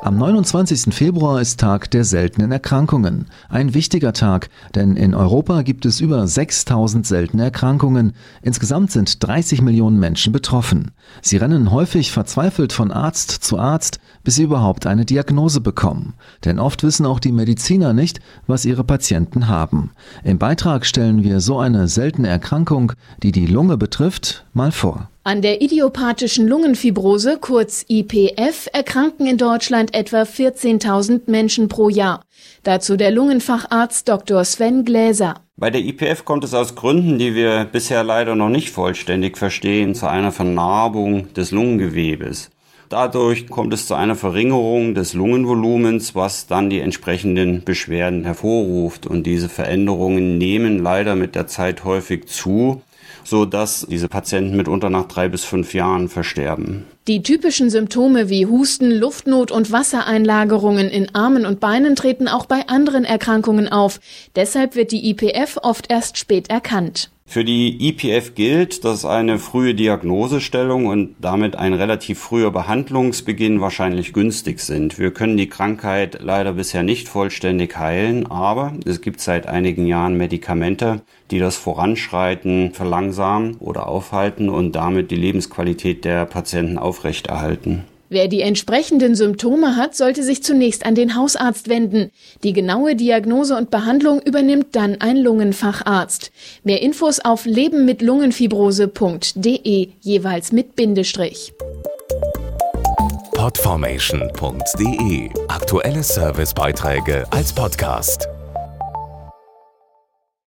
Am 29. Februar ist Tag der seltenen Erkrankungen. Ein wichtiger Tag, denn in Europa gibt es über 6000 seltene Erkrankungen. Insgesamt sind 30 Millionen Menschen betroffen. Sie rennen häufig verzweifelt von Arzt zu Arzt, bis sie überhaupt eine Diagnose bekommen. Denn oft wissen auch die Mediziner nicht, was ihre Patienten haben. Im Beitrag stellen wir so eine seltene Erkrankung, die die Lunge betrifft, mal vor. An der idiopathischen Lungenfibrose, kurz IPF, erkranken in Deutschland etwa 14.000 Menschen pro Jahr. Dazu der Lungenfacharzt Dr. Sven Gläser. Bei der IPF kommt es aus Gründen, die wir bisher leider noch nicht vollständig verstehen, zu einer Vernarbung des Lungengewebes. Dadurch kommt es zu einer Verringerung des Lungenvolumens, was dann die entsprechenden Beschwerden hervorruft. Und diese Veränderungen nehmen leider mit der Zeit häufig zu so dass diese Patienten mitunter nach drei bis fünf Jahren versterben. Die typischen Symptome wie Husten, Luftnot und Wassereinlagerungen in Armen und Beinen treten auch bei anderen Erkrankungen auf. Deshalb wird die IPF oft erst spät erkannt. Für die IPF gilt, dass eine frühe Diagnosestellung und damit ein relativ früher Behandlungsbeginn wahrscheinlich günstig sind. Wir können die Krankheit leider bisher nicht vollständig heilen, aber es gibt seit einigen Jahren Medikamente, die das Voranschreiten verlangsamen oder aufhalten und damit die Lebensqualität der Patienten aufrechterhalten. Wer die entsprechenden Symptome hat, sollte sich zunächst an den Hausarzt wenden. Die genaue Diagnose und Behandlung übernimmt dann ein Lungenfacharzt. Mehr Infos auf lebenmitlungenfibrose.de, jeweils mit Bindestrich. Podformation.de Aktuelle Servicebeiträge als Podcast.